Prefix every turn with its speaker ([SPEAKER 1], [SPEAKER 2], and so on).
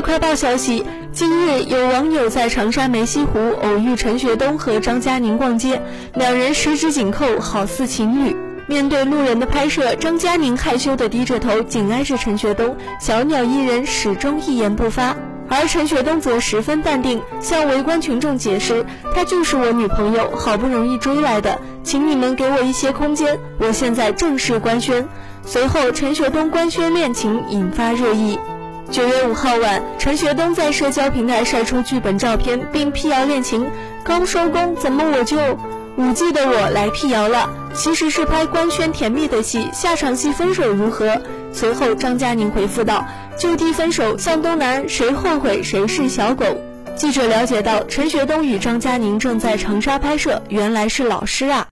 [SPEAKER 1] 快报消息，近日有网友在长沙梅溪湖偶遇陈学冬和张嘉宁逛街，两人十指紧扣，好似情侣。面对路人的拍摄，张嘉宁害羞地低着头，紧挨着陈学冬，小鸟依人，始终一言不发。而陈学冬则十分淡定，向围观群众解释：“她就是我女朋友，好不容易追来的，请你们给我一些空间，我现在正式官宣。”随后，陈学冬官宣恋情，引发热议。九月五号晚，陈学冬在社交平台晒出剧本照片，并辟谣恋情：“刚收工，怎么我就五 G 的我来辟谣了？其实是拍官宣甜蜜的戏，下场戏分手如何？”随后，张嘉宁回复道。就地分手，向东南，谁后悔谁是小狗。记者了解到，陈学冬与张嘉宁正在长沙拍摄，原来是老师啊。